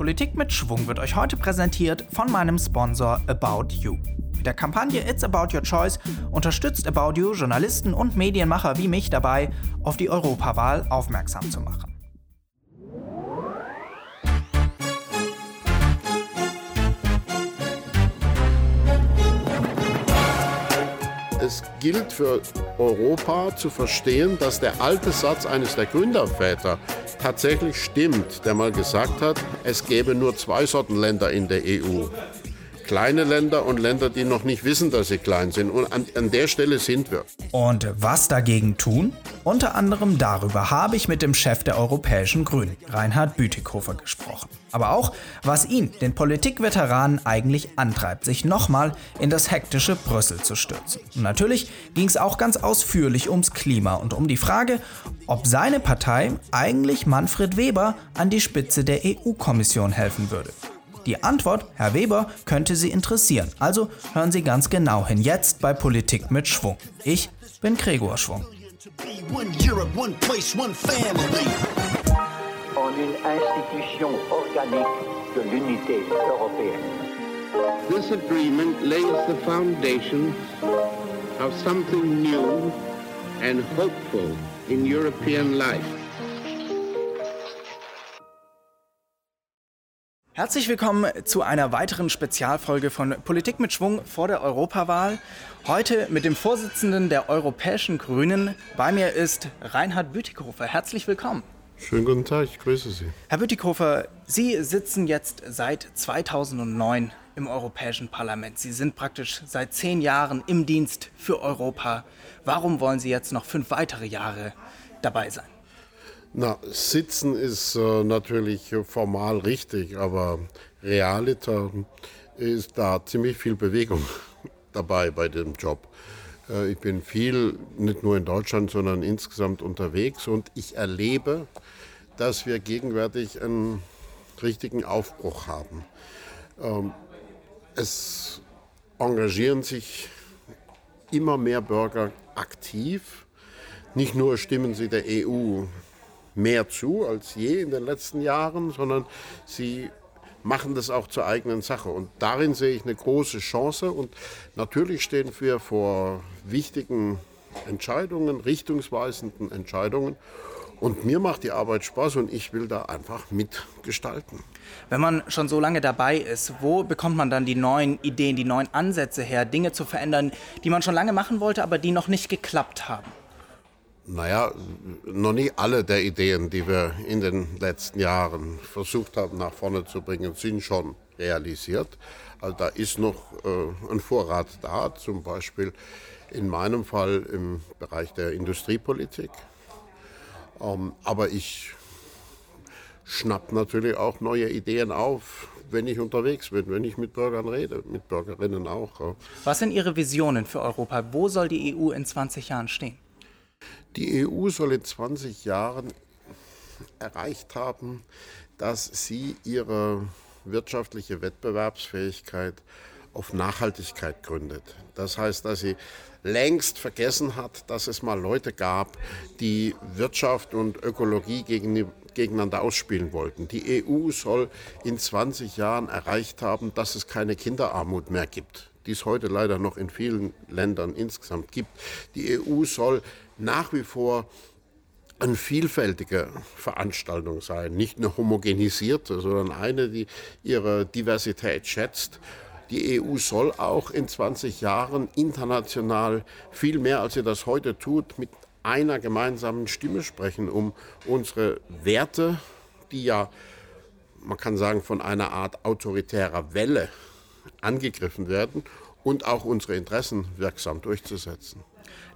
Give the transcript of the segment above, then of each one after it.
Politik mit Schwung wird euch heute präsentiert von meinem Sponsor About You. Mit der Kampagne It's About Your Choice unterstützt About You Journalisten und Medienmacher wie mich dabei, auf die Europawahl aufmerksam zu machen. Es gilt für Europa zu verstehen, dass der alte Satz eines der Gründerväter tatsächlich stimmt, der mal gesagt hat, es gäbe nur zwei Sorten Länder in der EU. Kleine Länder und Länder, die noch nicht wissen, dass sie klein sind. Und an, an der Stelle sind wir. Und was dagegen tun? Unter anderem darüber habe ich mit dem Chef der Europäischen Grünen, Reinhard Bütikofer, gesprochen. Aber auch, was ihn, den Politikveteranen, eigentlich antreibt, sich nochmal in das hektische Brüssel zu stürzen. Und natürlich ging es auch ganz ausführlich ums Klima und um die Frage, ob seine Partei eigentlich Manfred Weber an die Spitze der EU-Kommission helfen würde. Die Antwort, Herr Weber, könnte Sie interessieren. Also hören Sie ganz genau hin. Jetzt bei Politik mit Schwung. Ich bin Gregor Schwung. En une institution organique de l'unité européenne. This agreement lays the foundations of something new and hopeful in European life. Herzlich willkommen zu einer weiteren Spezialfolge von Politik mit Schwung vor der Europawahl. Heute mit dem Vorsitzenden der Europäischen Grünen. Bei mir ist Reinhard Bütikofer. Herzlich willkommen. Schönen guten Tag, ich grüße Sie. Herr Bütikofer, Sie sitzen jetzt seit 2009 im Europäischen Parlament. Sie sind praktisch seit zehn Jahren im Dienst für Europa. Warum wollen Sie jetzt noch fünf weitere Jahre dabei sein? Na, sitzen ist äh, natürlich formal richtig, aber realiter ist da ziemlich viel Bewegung dabei bei dem Job. Äh, ich bin viel, nicht nur in Deutschland, sondern insgesamt unterwegs und ich erlebe, dass wir gegenwärtig einen richtigen Aufbruch haben. Ähm, es engagieren sich immer mehr Bürger aktiv. Nicht nur stimmen sie der EU mehr zu als je in den letzten Jahren, sondern sie machen das auch zur eigenen Sache. Und darin sehe ich eine große Chance. Und natürlich stehen wir vor wichtigen Entscheidungen, richtungsweisenden Entscheidungen. Und mir macht die Arbeit Spaß und ich will da einfach mitgestalten. Wenn man schon so lange dabei ist, wo bekommt man dann die neuen Ideen, die neuen Ansätze her, Dinge zu verändern, die man schon lange machen wollte, aber die noch nicht geklappt haben? Naja, noch nie alle der Ideen, die wir in den letzten Jahren versucht haben nach vorne zu bringen, sind schon realisiert. Also da ist noch äh, ein Vorrat da, zum Beispiel in meinem Fall im Bereich der Industriepolitik. Ähm, aber ich schnapp natürlich auch neue Ideen auf, wenn ich unterwegs bin, wenn ich mit Bürgern rede, mit Bürgerinnen auch. Was sind Ihre Visionen für Europa? Wo soll die EU in 20 Jahren stehen? Die EU soll in 20 Jahren erreicht haben, dass sie ihre wirtschaftliche Wettbewerbsfähigkeit auf Nachhaltigkeit gründet. Das heißt, dass sie längst vergessen hat, dass es mal Leute gab, die Wirtschaft und Ökologie gegeneinander ausspielen wollten. Die EU soll in 20 Jahren erreicht haben, dass es keine Kinderarmut mehr gibt, die es heute leider noch in vielen Ländern insgesamt gibt. Die EU soll nach wie vor eine vielfältige Veranstaltung sein, nicht eine homogenisierte, sondern eine, die ihre Diversität schätzt. Die EU soll auch in 20 Jahren international viel mehr, als sie das heute tut, mit einer gemeinsamen Stimme sprechen, um unsere Werte, die ja, man kann sagen, von einer Art autoritärer Welle angegriffen werden und auch unsere Interessen wirksam durchzusetzen.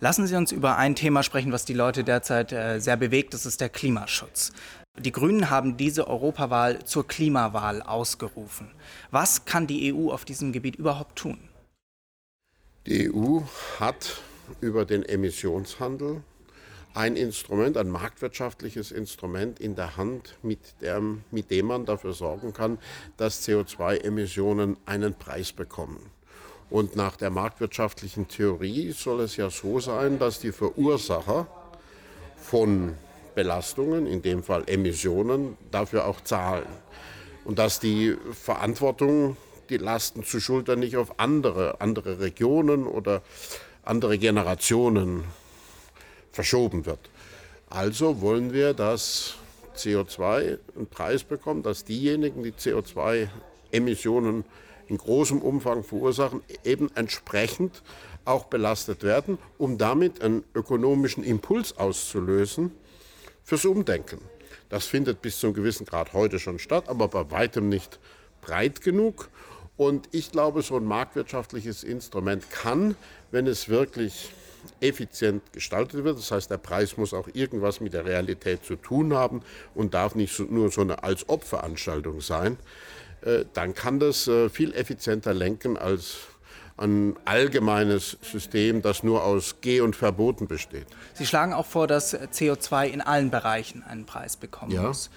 Lassen Sie uns über ein Thema sprechen, was die Leute derzeit äh, sehr bewegt. Das ist der Klimaschutz. Die Grünen haben diese Europawahl zur Klimawahl ausgerufen. Was kann die EU auf diesem Gebiet überhaupt tun? Die EU hat über den Emissionshandel ein Instrument, ein marktwirtschaftliches Instrument in der Hand, mit dem, mit dem man dafür sorgen kann, dass CO2-Emissionen einen Preis bekommen. Und nach der marktwirtschaftlichen Theorie soll es ja so sein, dass die Verursacher von Belastungen, in dem Fall Emissionen, dafür auch zahlen. und dass die Verantwortung, die Lasten zu schultern, nicht auf andere, andere Regionen oder andere Generationen verschoben wird. Also wollen wir, dass CO2 einen Preis bekommt, dass diejenigen, die CO2-Emissionen in großem Umfang verursachen, eben entsprechend auch belastet werden, um damit einen ökonomischen Impuls auszulösen fürs Umdenken. Das findet bis zu einem gewissen Grad heute schon statt, aber bei weitem nicht breit genug. Und ich glaube, so ein marktwirtschaftliches Instrument kann, wenn es wirklich effizient gestaltet wird. Das heißt, der Preis muss auch irgendwas mit der Realität zu tun haben und darf nicht nur so eine Als-Ob-Veranstaltung sein. Äh, dann kann das äh, viel effizienter lenken als ein allgemeines System, das nur aus Geh- und Verboten besteht. Sie schlagen auch vor, dass CO2 in allen Bereichen einen Preis bekommen ja. muss.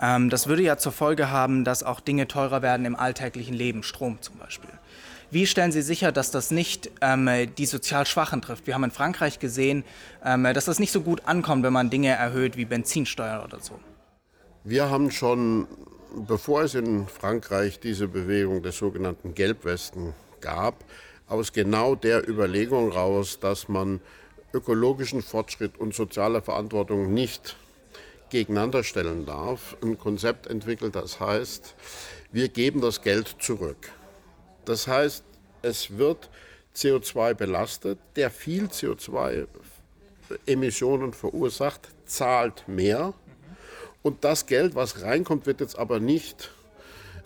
Ähm, das würde ja zur Folge haben, dass auch Dinge teurer werden im alltäglichen Leben, Strom zum Beispiel. Wie stellen Sie sicher, dass das nicht ähm, die sozial Schwachen trifft? Wir haben in Frankreich gesehen, ähm, dass das nicht so gut ankommt, wenn man Dinge erhöht wie Benzinsteuer oder so. Wir haben schon, bevor es in Frankreich diese Bewegung des sogenannten Gelbwesten gab, aus genau der Überlegung raus, dass man ökologischen Fortschritt und soziale Verantwortung nicht gegeneinander stellen darf, ein Konzept entwickelt, das heißt, wir geben das Geld zurück. Das heißt, es wird CO2 belastet. Der viel CO2-Emissionen verursacht, zahlt mehr. Und das Geld, was reinkommt, wird jetzt aber nicht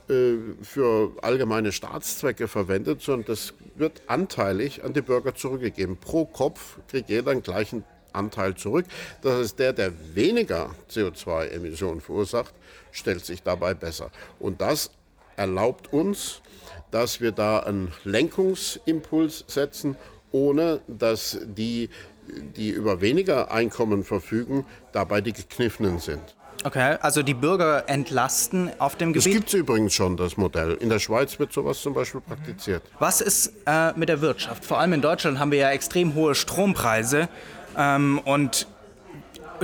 äh, für allgemeine Staatszwecke verwendet, sondern das wird anteilig an die Bürger zurückgegeben. Pro Kopf kriegt jeder den gleichen Anteil zurück. Das heißt, der, der weniger CO2-Emissionen verursacht, stellt sich dabei besser. Und das erlaubt uns, dass wir da einen Lenkungsimpuls setzen, ohne dass die, die über weniger Einkommen verfügen, dabei die Gekniffenen sind. Okay, also die Bürger entlasten auf dem Gebiet. Es gibt übrigens schon, das Modell. In der Schweiz wird sowas zum Beispiel praktiziert. Was ist äh, mit der Wirtschaft? Vor allem in Deutschland haben wir ja extrem hohe Strompreise. Ähm, und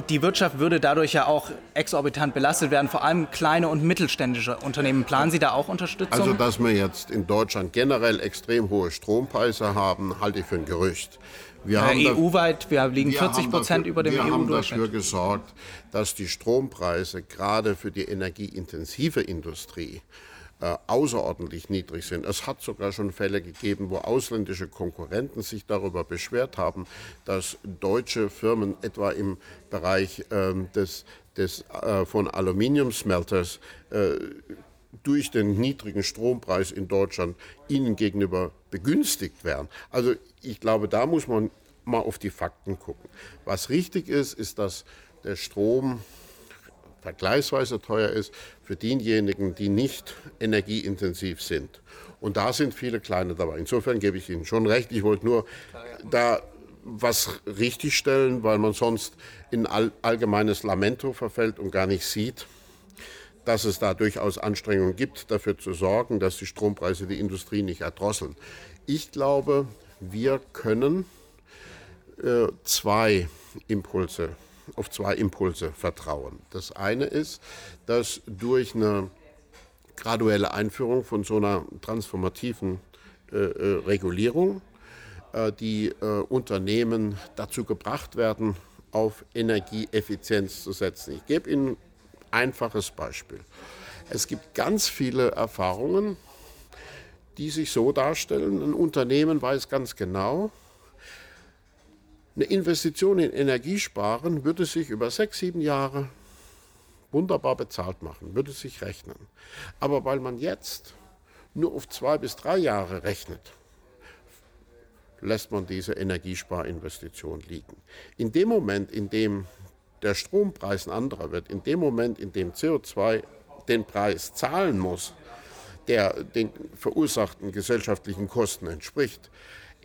die Wirtschaft würde dadurch ja auch exorbitant belastet werden, vor allem kleine und mittelständische Unternehmen. Planen Sie da auch Unterstützung? Also, dass wir jetzt in Deutschland generell extrem hohe Strompreise haben, halte ich für ein Gerücht. Wir ja, EU-weit, wir liegen wir 40 Prozent über dem EU-Durchschnitt. Wir haben dafür gesorgt, dass die Strompreise gerade für die energieintensive Industrie äh, außerordentlich niedrig sind. Es hat sogar schon Fälle gegeben, wo ausländische Konkurrenten sich darüber beschwert haben, dass deutsche Firmen etwa im Bereich ähm, des, des, äh, von Aluminiumsmelters äh, durch den niedrigen Strompreis in Deutschland ihnen gegenüber begünstigt werden. Also ich glaube, da muss man mal auf die Fakten gucken. Was richtig ist, ist, dass der Strom vergleichsweise teuer ist für diejenigen, die nicht energieintensiv sind. Und da sind viele kleine dabei. Insofern gebe ich Ihnen schon recht. Ich wollte nur da was richtigstellen, weil man sonst in all, allgemeines Lamento verfällt und gar nicht sieht, dass es da durchaus Anstrengungen gibt, dafür zu sorgen, dass die Strompreise die Industrie nicht erdrosseln. Ich glaube, wir können äh, zwei Impulse auf zwei Impulse vertrauen. Das eine ist, dass durch eine graduelle Einführung von so einer transformativen äh, äh, Regulierung äh, die äh, Unternehmen dazu gebracht werden, auf Energieeffizienz zu setzen. Ich gebe Ihnen einfaches Beispiel. Es gibt ganz viele Erfahrungen, die sich so darstellen. Ein Unternehmen weiß ganz genau, eine Investition in Energiesparen würde sich über sechs, sieben Jahre wunderbar bezahlt machen, würde sich rechnen. Aber weil man jetzt nur auf zwei bis drei Jahre rechnet, lässt man diese Energiesparinvestition liegen. In dem Moment, in dem der Strompreis ein anderer wird, in dem Moment, in dem CO2 den Preis zahlen muss, der den verursachten gesellschaftlichen Kosten entspricht,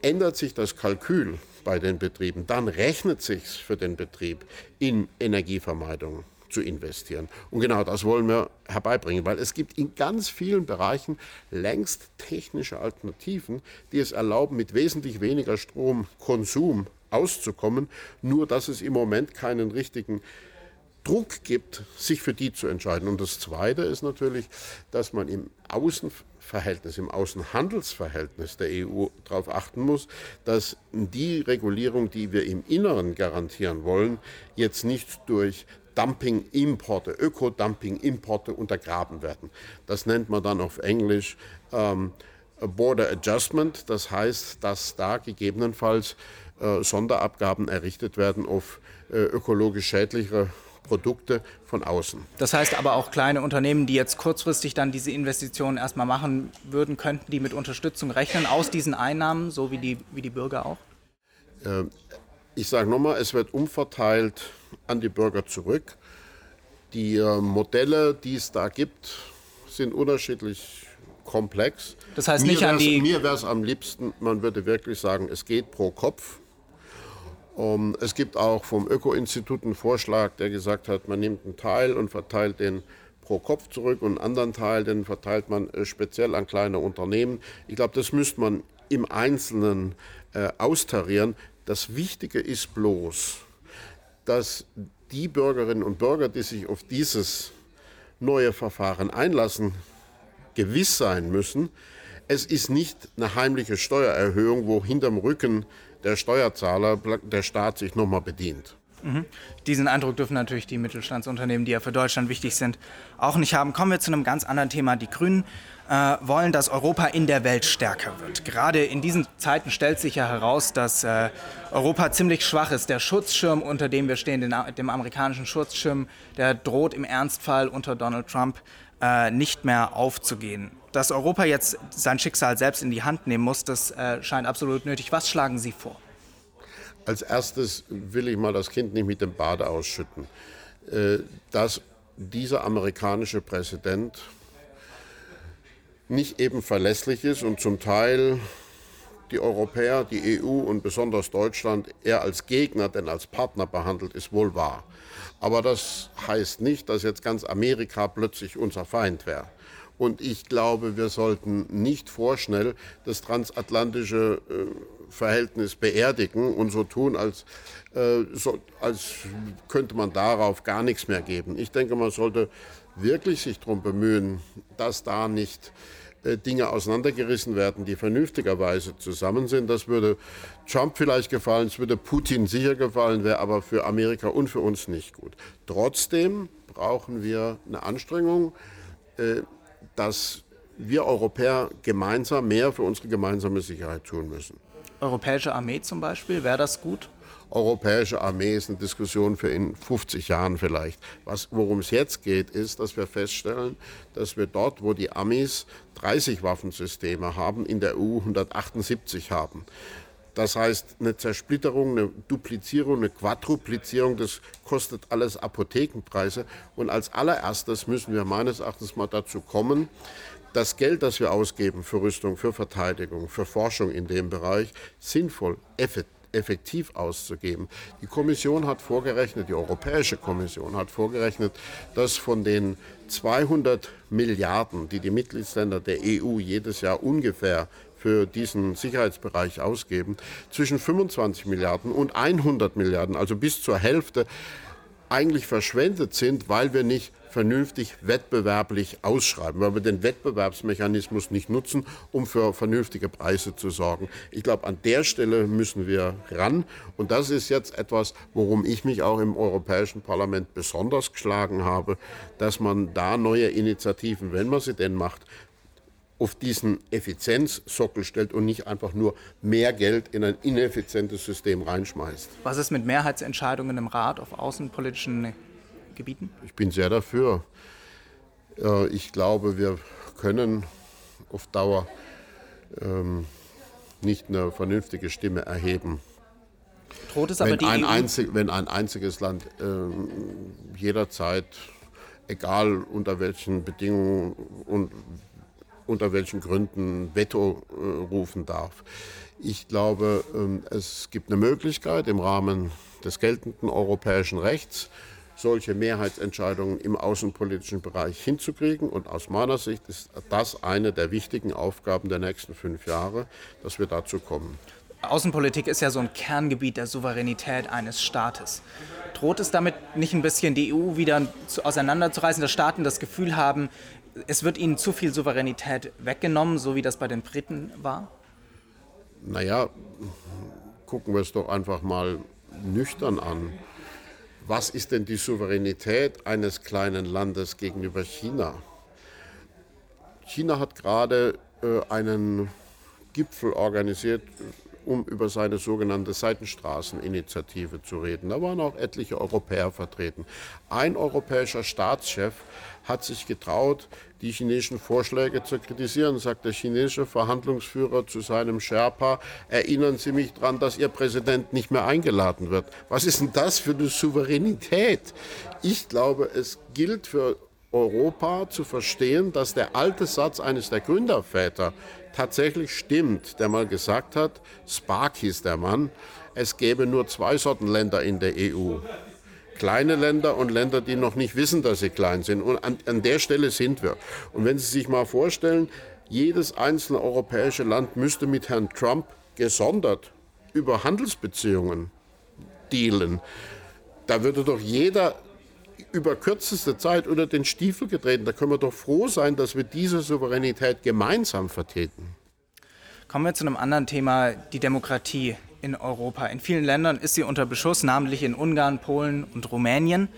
ändert sich das Kalkül bei den Betrieben, dann rechnet sich für den Betrieb in Energievermeidung zu investieren. Und genau das wollen wir herbeibringen, weil es gibt in ganz vielen Bereichen längst technische Alternativen, die es erlauben, mit wesentlich weniger Stromkonsum auszukommen, nur dass es im Moment keinen richtigen Druck gibt, sich für die zu entscheiden. Und das Zweite ist natürlich, dass man im Außenverhältnis, im Außenhandelsverhältnis der EU darauf achten muss, dass die Regulierung, die wir im Inneren garantieren wollen, jetzt nicht durch Dumping-Importe, Ökodumping-Importe untergraben werden. Das nennt man dann auf Englisch ähm, Border Adjustment. Das heißt, dass da gegebenenfalls äh, Sonderabgaben errichtet werden auf äh, ökologisch schädlichere Produkte von außen. Das heißt aber auch kleine Unternehmen, die jetzt kurzfristig dann diese Investitionen erstmal machen würden, könnten die mit Unterstützung rechnen aus diesen Einnahmen, so wie die, wie die Bürger auch? Äh, ich sage nochmal, es wird umverteilt an die Bürger zurück. Die äh, Modelle, die es da gibt, sind unterschiedlich komplex. Das heißt nicht an die. Mir wäre es am liebsten, man würde wirklich sagen, es geht pro Kopf. Um, ähm, es gibt auch vom Öko-Institut einen Vorschlag, der gesagt hat, man nimmt einen Teil und verteilt den pro Kopf zurück und einen anderen Teil, den verteilt man äh, speziell an kleine Unternehmen. Ich glaube, das müsste man im Einzelnen äh, austarieren. Das Wichtige ist bloß, dass die Bürgerinnen und Bürger, die sich auf dieses neue Verfahren einlassen, gewiss sein müssen, es ist nicht eine heimliche Steuererhöhung, wo hinterm Rücken der Steuerzahler der Staat sich nochmal bedient. Mhm. Diesen Eindruck dürfen natürlich die Mittelstandsunternehmen, die ja für Deutschland wichtig sind, auch nicht haben. Kommen wir zu einem ganz anderen Thema. Die Grünen äh, wollen, dass Europa in der Welt stärker wird. Gerade in diesen Zeiten stellt sich ja heraus, dass äh, Europa ziemlich schwach ist. Der Schutzschirm, unter dem wir stehen, den, dem amerikanischen Schutzschirm, der droht im Ernstfall unter Donald Trump äh, nicht mehr aufzugehen. Dass Europa jetzt sein Schicksal selbst in die Hand nehmen muss, das äh, scheint absolut nötig. Was schlagen Sie vor? Als erstes will ich mal das Kind nicht mit dem Bade ausschütten. Äh, dass dieser amerikanische Präsident nicht eben verlässlich ist und zum Teil die Europäer, die EU und besonders Deutschland eher als Gegner denn als Partner behandelt, ist wohl wahr. Aber das heißt nicht, dass jetzt ganz Amerika plötzlich unser Feind wäre. Und ich glaube, wir sollten nicht vorschnell das transatlantische äh, Verhältnis beerdigen und so tun, als, äh, so, als könnte man darauf gar nichts mehr geben. Ich denke, man sollte wirklich sich darum bemühen, dass da nicht Dinge auseinandergerissen werden, die vernünftigerweise zusammen sind. Das würde Trump vielleicht gefallen, es würde Putin sicher gefallen, wäre aber für Amerika und für uns nicht gut. Trotzdem brauchen wir eine Anstrengung, äh, dass wir Europäer gemeinsam mehr für unsere gemeinsame Sicherheit tun müssen. Europäische Armee zum Beispiel, wäre das gut? Europäische Armee ist eine Diskussion für in 50 Jahren vielleicht. Worum es jetzt geht, ist, dass wir feststellen, dass wir dort, wo die Amis 30 Waffensysteme haben, in der EU 178 haben. Das heißt, eine Zersplitterung, eine Duplizierung, eine Quadruplizierung, das kostet alles Apothekenpreise. Und als allererstes müssen wir meines Erachtens mal dazu kommen, das Geld, das wir ausgeben für Rüstung, für Verteidigung, für Forschung in dem Bereich, sinnvoll, effektiv effektiv auszugeben. Die Kommission hat vorgerechnet, die Europäische Kommission hat vorgerechnet, dass von den 200 Milliarden, die die Mitgliedsländer der EU jedes Jahr ungefähr für diesen Sicherheitsbereich ausgeben, zwischen 25 Milliarden und 100 Milliarden, also bis zur Hälfte, eigentlich verschwendet sind, weil wir nicht vernünftig wettbewerblich ausschreiben, weil wir den Wettbewerbsmechanismus nicht nutzen, um für vernünftige Preise zu sorgen. Ich glaube, an der Stelle müssen wir ran. Und das ist jetzt etwas, worum ich mich auch im Europäischen Parlament besonders geschlagen habe, dass man da neue Initiativen, wenn man sie denn macht, auf diesen Effizienzsockel stellt und nicht einfach nur mehr Geld in ein ineffizientes System reinschmeißt. Was ist mit Mehrheitsentscheidungen im Rat auf außenpolitischen Gebieten? Ich bin sehr dafür. Ich glaube, wir können auf Dauer ähm, nicht eine vernünftige Stimme erheben. Droht es aber wenn, die ein EU? Einzig, wenn ein einziges Land ähm, jederzeit, egal unter welchen Bedingungen und unter welchen Gründen Veto äh, rufen darf. Ich glaube, ähm, es gibt eine Möglichkeit im Rahmen des geltenden europäischen Rechts, solche Mehrheitsentscheidungen im außenpolitischen Bereich hinzukriegen. Und aus meiner Sicht ist das eine der wichtigen Aufgaben der nächsten fünf Jahre, dass wir dazu kommen. Außenpolitik ist ja so ein Kerngebiet der Souveränität eines Staates. Droht es damit nicht ein bisschen die EU wieder auseinanderzureißen, dass Staaten das Gefühl haben, es wird ihnen zu viel Souveränität weggenommen, so wie das bei den Briten war? Naja, gucken wir es doch einfach mal nüchtern an. Was ist denn die Souveränität eines kleinen Landes gegenüber China? China hat gerade äh, einen Gipfel organisiert, um über seine sogenannte Seitenstraßeninitiative zu reden. Da waren auch etliche Europäer vertreten. Ein europäischer Staatschef hat sich getraut, die chinesischen Vorschläge zu kritisieren, sagt der chinesische Verhandlungsführer zu seinem Sherpa, erinnern Sie mich daran, dass Ihr Präsident nicht mehr eingeladen wird. Was ist denn das für eine Souveränität? Ich glaube, es gilt für Europa zu verstehen, dass der alte Satz eines der Gründerväter tatsächlich stimmt, der mal gesagt hat, Spark hieß der Mann, es gäbe nur zwei Sorten Länder in der EU. Kleine Länder und Länder, die noch nicht wissen, dass sie klein sind. Und an, an der Stelle sind wir. Und wenn Sie sich mal vorstellen, jedes einzelne europäische Land müsste mit Herrn Trump gesondert über Handelsbeziehungen dealen. Da würde doch jeder über kürzeste Zeit unter den Stiefel getreten. Da können wir doch froh sein, dass wir diese Souveränität gemeinsam vertreten. Kommen wir zu einem anderen Thema, die Demokratie in Europa. In vielen Ländern ist sie unter Beschuss, namentlich in Ungarn, Polen und Rumänien.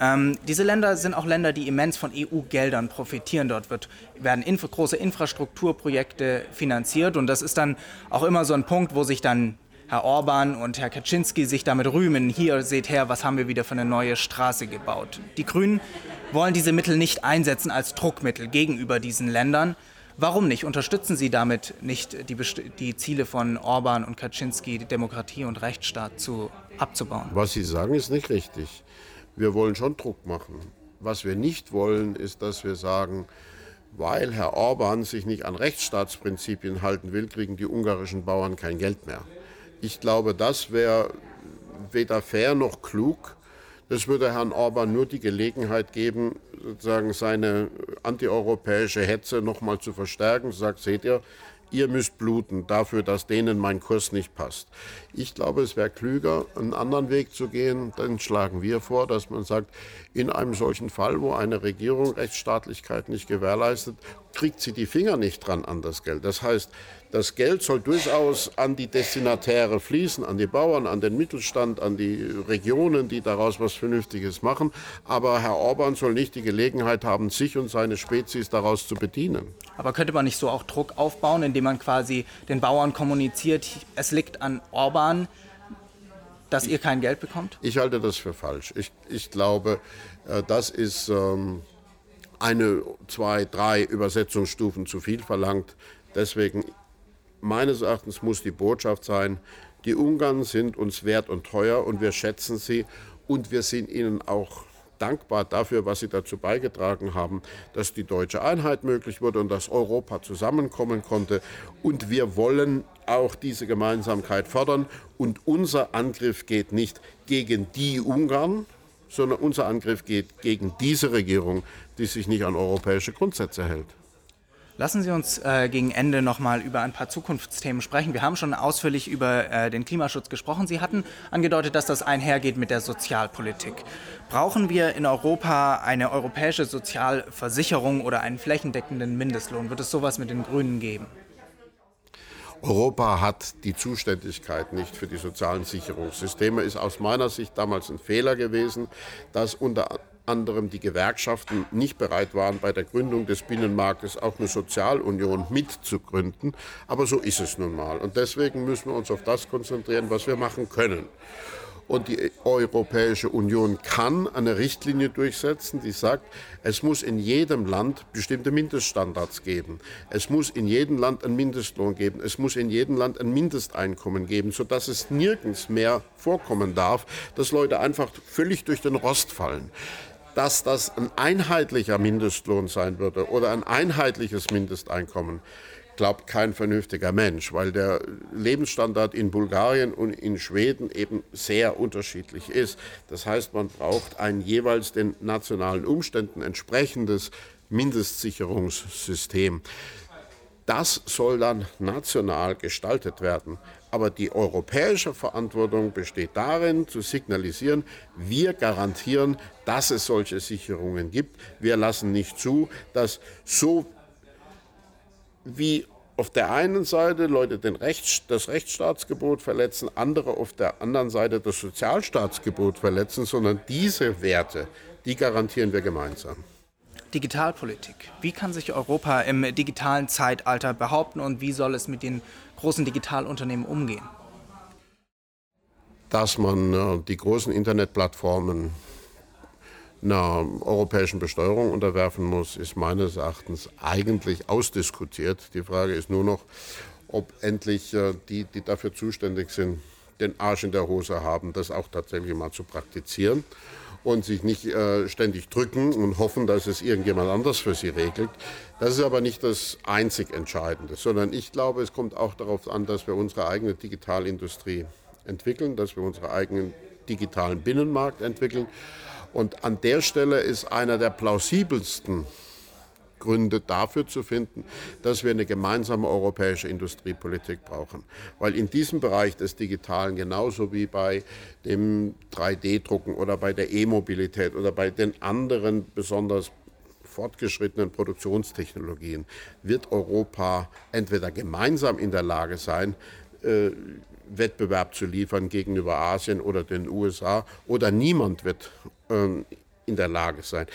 Ähm, diese Länder sind auch Länder, die immens von EU-Geldern profitieren. Dort wird, werden inf große Infrastrukturprojekte finanziert und das ist dann auch immer so ein Punkt, wo sich dann Herr Orban und Herr Kaczynski sich damit rühmen. Hier seht her, was haben wir wieder für eine neue Straße gebaut. Die Grünen wollen diese Mittel nicht einsetzen als Druckmittel gegenüber diesen Ländern. Warum nicht? Unterstützen Sie damit nicht die, die Ziele von Orban und Kaczynski, Demokratie und Rechtsstaat zu, abzubauen? Was Sie sagen, ist nicht richtig. Wir wollen schon Druck machen. Was wir nicht wollen, ist, dass wir sagen, weil Herr Orban sich nicht an Rechtsstaatsprinzipien halten will, kriegen die ungarischen Bauern kein Geld mehr. Ich glaube, das wäre weder fair noch klug. Das würde Herrn Orban nur die Gelegenheit geben, sozusagen seine antieuropäische Hetze noch mal zu verstärken. Sagt, seht ihr, ihr müsst bluten dafür, dass denen mein Kurs nicht passt. Ich glaube, es wäre klüger, einen anderen Weg zu gehen. Den schlagen wir vor, dass man sagt, in einem solchen Fall, wo eine Regierung Rechtsstaatlichkeit nicht gewährleistet, kriegt sie die Finger nicht dran an das Geld. Das heißt, das Geld soll durchaus an die Destinatäre fließen, an die Bauern, an den Mittelstand, an die Regionen, die daraus was Vernünftiges machen. Aber Herr Orban soll nicht die Gelegenheit haben, sich und seine Spezies daraus zu bedienen. Aber könnte man nicht so auch Druck aufbauen, indem man quasi den Bauern kommuniziert, es liegt an Orban, dass ihr kein Geld bekommt? Ich halte das für falsch. Ich, ich glaube, äh, das ist ähm, eine, zwei, drei Übersetzungsstufen zu viel verlangt. Deswegen meines Erachtens muss die Botschaft sein, die Ungarn sind uns wert und teuer und wir schätzen sie und wir sind ihnen auch dankbar dafür, was sie dazu beigetragen haben, dass die deutsche Einheit möglich wurde und dass Europa zusammenkommen konnte. Und wir wollen auch diese Gemeinsamkeit fördern. Und unser Angriff geht nicht gegen die Ungarn, sondern unser Angriff geht gegen diese Regierung, die sich nicht an europäische Grundsätze hält. Lassen Sie uns äh, gegen Ende noch mal über ein paar Zukunftsthemen sprechen. Wir haben schon ausführlich über äh, den Klimaschutz gesprochen. Sie hatten angedeutet, dass das einhergeht mit der Sozialpolitik. Brauchen wir in Europa eine europäische Sozialversicherung oder einen flächendeckenden Mindestlohn? Wird es sowas mit den Grünen geben? Europa hat die Zuständigkeit nicht für die sozialen Sicherungssysteme. Ist aus meiner Sicht damals ein Fehler gewesen, dass unter anderem die Gewerkschaften nicht bereit waren, bei der Gründung des Binnenmarktes auch eine Sozialunion mitzugründen. Aber so ist es nun mal. Und deswegen müssen wir uns auf das konzentrieren, was wir machen können. Und die Europäische Union kann eine Richtlinie durchsetzen, die sagt, es muss in jedem Land bestimmte Mindeststandards geben. Es muss in jedem Land einen Mindestlohn geben. Es muss in jedem Land ein Mindesteinkommen geben, sodass es nirgends mehr vorkommen darf, dass Leute einfach völlig durch den Rost fallen dass das ein einheitlicher Mindestlohn sein würde oder ein einheitliches Mindesteinkommen, glaubt kein vernünftiger Mensch, weil der Lebensstandard in Bulgarien und in Schweden eben sehr unterschiedlich ist. Das heißt, man braucht ein jeweils den nationalen Umständen entsprechendes Mindestsicherungssystem. Das soll dann national gestaltet werden. Aber die europäische Verantwortung besteht darin, zu signalisieren, wir garantieren, dass es solche Sicherungen gibt. Wir lassen nicht zu, dass so wie auf der einen Seite Leute den Rechts, das Rechtsstaatsgebot verletzen, andere auf der anderen Seite das Sozialstaatsgebot verletzen, sondern diese Werte, die garantieren wir gemeinsam. Digitalpolitik. Wie kann sich Europa im digitalen Zeitalter behaupten und wie soll es mit den großen Digitalunternehmen umgehen? Dass man äh, die großen Internetplattformen einer europäischen Besteuerung unterwerfen muss, ist meines Erachtens eigentlich ausdiskutiert. Die Frage ist nur noch, ob endlich äh, die, die dafür zuständig sind, den Arsch in der Hose haben, das auch tatsächlich mal zu praktizieren und sich nicht äh, ständig drücken und hoffen, dass es irgendjemand anders für sie regelt. Das ist aber nicht das einzig Entscheidende, sondern ich glaube, es kommt auch darauf an, dass wir unsere eigene Digitalindustrie entwickeln, dass wir unseren eigenen digitalen Binnenmarkt entwickeln. Und an der Stelle ist einer der plausibelsten Gründe dafür zu finden, dass wir eine gemeinsame europäische Industriepolitik brauchen. Weil in diesem Bereich des Digitalen, genauso wie bei dem 3D-Drucken oder bei der E-Mobilität oder bei den anderen besonders fortgeschrittenen Produktionstechnologien, wird Europa entweder gemeinsam in der Lage sein, äh, Wettbewerb zu liefern gegenüber Asien oder den USA oder niemand wird ähm, in der Lage sein.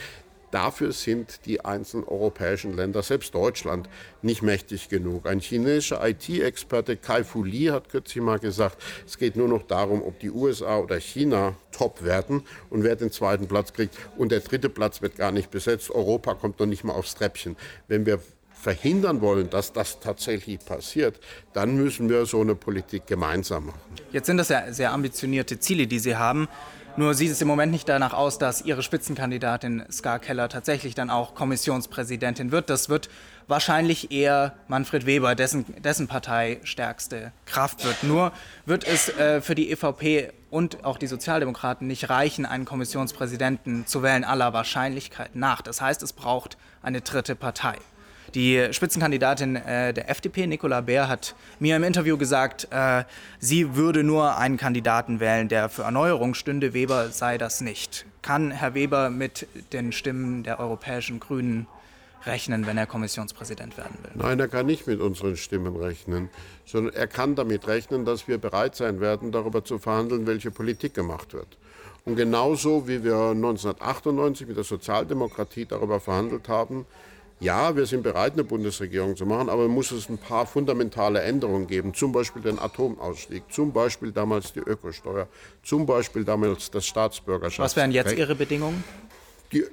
Dafür sind die einzelnen europäischen Länder, selbst Deutschland, nicht mächtig genug. Ein chinesischer IT-Experte Kai Fu Li hat kürzlich mal gesagt, es geht nur noch darum, ob die USA oder China top werden und wer den zweiten Platz kriegt. Und der dritte Platz wird gar nicht besetzt. Europa kommt noch nicht mal aufs Treppchen. Wenn wir verhindern wollen, dass das tatsächlich passiert, dann müssen wir so eine Politik gemeinsam machen. Jetzt sind das ja sehr ambitionierte Ziele, die Sie haben. Nur sieht es im Moment nicht danach aus, dass Ihre Spitzenkandidatin Ska Keller tatsächlich dann auch Kommissionspräsidentin wird. Das wird wahrscheinlich eher Manfred Weber, dessen, dessen Partei stärkste Kraft wird. Nur wird es äh, für die EVP und auch die Sozialdemokraten nicht reichen, einen Kommissionspräsidenten zu wählen aller Wahrscheinlichkeit nach. Das heißt, es braucht eine dritte Partei. Die Spitzenkandidatin äh, der FDP, Nicola Beer, hat mir im Interview gesagt, äh, sie würde nur einen Kandidaten wählen, der für Erneuerung stünde. Weber sei das nicht. Kann Herr Weber mit den Stimmen der europäischen Grünen rechnen, wenn er Kommissionspräsident werden will? Nein, er kann nicht mit unseren Stimmen rechnen, sondern er kann damit rechnen, dass wir bereit sein werden, darüber zu verhandeln, welche Politik gemacht wird. Und genauso wie wir 1998 mit der Sozialdemokratie darüber verhandelt haben, ja, wir sind bereit, eine Bundesregierung zu machen, aber muss es ein paar fundamentale Änderungen geben, zum Beispiel den Atomausstieg, zum Beispiel damals die Ökosteuer, zum Beispiel damals das Staatsbürgerschaft. Was wären jetzt Ihre Bedingungen? Die,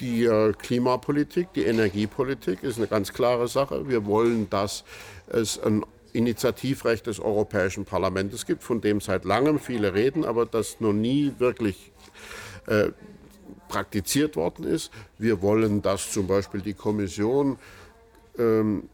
die äh, Klimapolitik, die Energiepolitik ist eine ganz klare Sache. Wir wollen, dass es ein Initiativrecht des Europäischen Parlaments gibt, von dem seit langem viele reden, aber das noch nie wirklich äh, praktiziert worden ist. Wir wollen, dass zum Beispiel die Kommission ähm,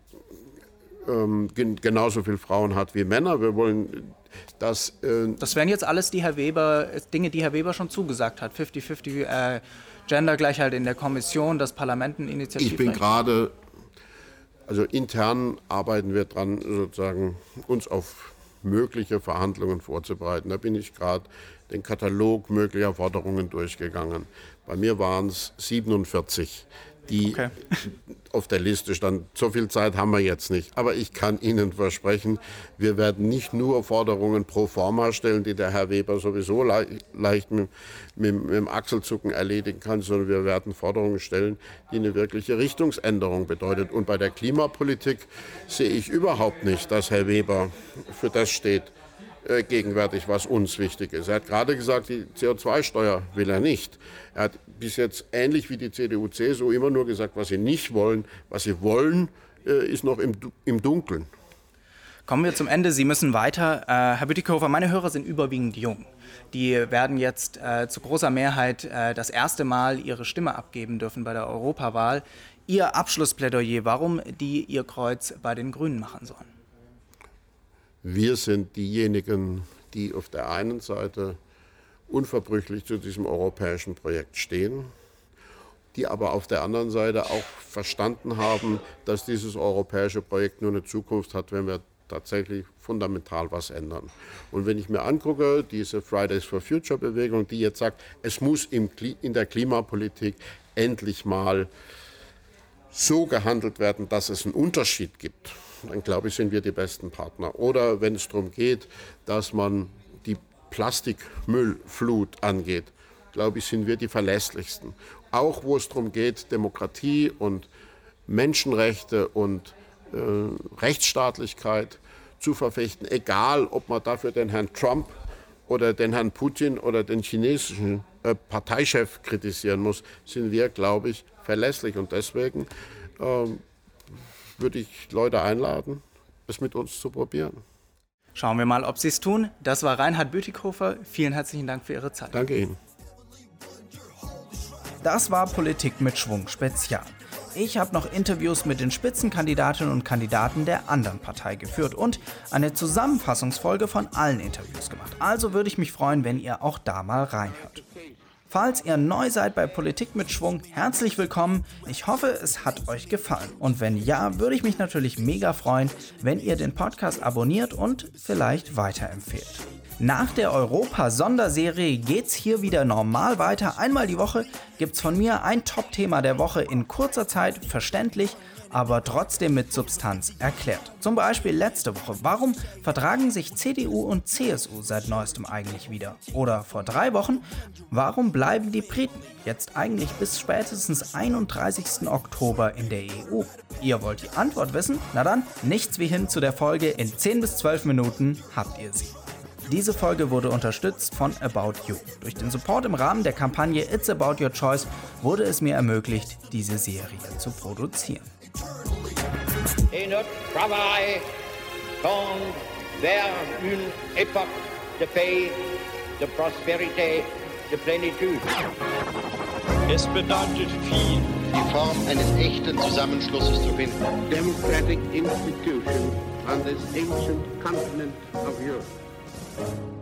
ähm, genauso viele Frauen hat wie Männer. Wir wollen, dass. Äh das wären jetzt alles die Herr Weber, Dinge, die Herr Weber schon zugesagt hat. 50-50 äh, Gendergleichheit in der Kommission, das Parlamenteninitiativ. Ich bin gerade, also intern arbeiten wir dran, sozusagen uns auf mögliche Verhandlungen vorzubereiten. Da bin ich gerade den Katalog möglicher Forderungen durchgegangen. Bei mir waren es 47, die okay. auf der Liste standen. So viel Zeit haben wir jetzt nicht. Aber ich kann Ihnen versprechen, wir werden nicht nur Forderungen pro forma stellen, die der Herr Weber sowieso le leicht mit, mit, mit dem Achselzucken erledigen kann, sondern wir werden Forderungen stellen, die eine wirkliche Richtungsänderung bedeutet. Und bei der Klimapolitik sehe ich überhaupt nicht, dass Herr Weber für das steht, äh, gegenwärtig, was uns wichtig ist. Er hat gerade gesagt, die CO2-Steuer will er nicht. Er hat bis jetzt ähnlich wie die CDU, CSU immer nur gesagt, was sie nicht wollen. Was sie wollen, äh, ist noch im, im Dunkeln. Kommen wir zum Ende. Sie müssen weiter. Äh, Herr Bütikofer, meine Hörer sind überwiegend jung. Die werden jetzt äh, zu großer Mehrheit äh, das erste Mal ihre Stimme abgeben dürfen bei der Europawahl. Ihr Abschlussplädoyer, warum die ihr Kreuz bei den Grünen machen sollen? Wir sind diejenigen, die auf der einen Seite unverbrüchlich zu diesem europäischen Projekt stehen, die aber auf der anderen Seite auch verstanden haben, dass dieses europäische Projekt nur eine Zukunft hat, wenn wir tatsächlich fundamental was ändern. Und wenn ich mir angucke, diese Fridays for Future Bewegung, die jetzt sagt, es muss in der Klimapolitik endlich mal so gehandelt werden, dass es einen Unterschied gibt, dann glaube ich, sind wir die besten Partner. Oder wenn es darum geht, dass man die Plastikmüllflut angeht, glaube ich, sind wir die verlässlichsten. Auch wo es darum geht, Demokratie und Menschenrechte und äh, Rechtsstaatlichkeit zu verfechten, egal ob man dafür den Herrn Trump oder den Herrn Putin oder den chinesischen äh, Parteichef kritisieren muss, sind wir, glaube ich, verlässlich. Und deswegen äh, würde ich Leute einladen, es mit uns zu probieren. Schauen wir mal, ob Sie es tun. Das war Reinhard Bütikofer. Vielen herzlichen Dank für Ihre Zeit. Danke Ihnen. Das war Politik mit Schwung Spezial. Ich habe noch Interviews mit den Spitzenkandidatinnen und Kandidaten der anderen Partei geführt und eine Zusammenfassungsfolge von allen Interviews gemacht. Also würde ich mich freuen, wenn ihr auch da mal reinhört. Falls ihr neu seid bei Politik mit Schwung, herzlich willkommen. Ich hoffe, es hat euch gefallen. Und wenn ja, würde ich mich natürlich mega freuen, wenn ihr den Podcast abonniert und vielleicht weiterempfehlt. Nach der Europa-Sonderserie geht's hier wieder normal weiter. Einmal die Woche gibt's von mir ein Top-Thema der Woche in kurzer Zeit, verständlich, aber trotzdem mit Substanz erklärt. Zum Beispiel letzte Woche, warum vertragen sich CDU und CSU seit neuestem eigentlich wieder? Oder vor drei Wochen, warum bleiben die Briten jetzt eigentlich bis spätestens 31. Oktober in der EU? Ihr wollt die Antwort wissen? Na dann, nichts wie hin zu der Folge. In 10 bis 12 Minuten habt ihr sie. Diese Folge wurde unterstützt von About You. Durch den Support im Rahmen der Kampagne It's About Your Choice wurde es mir ermöglicht, diese Serie zu produzieren. Et notre travail tend vers une époque de paix, de prospérité, de plénitude. Es bedeutet viel, die Form eines echten Zusammenschlusses zu finden. Democratic institution on this ancient continent of Europe.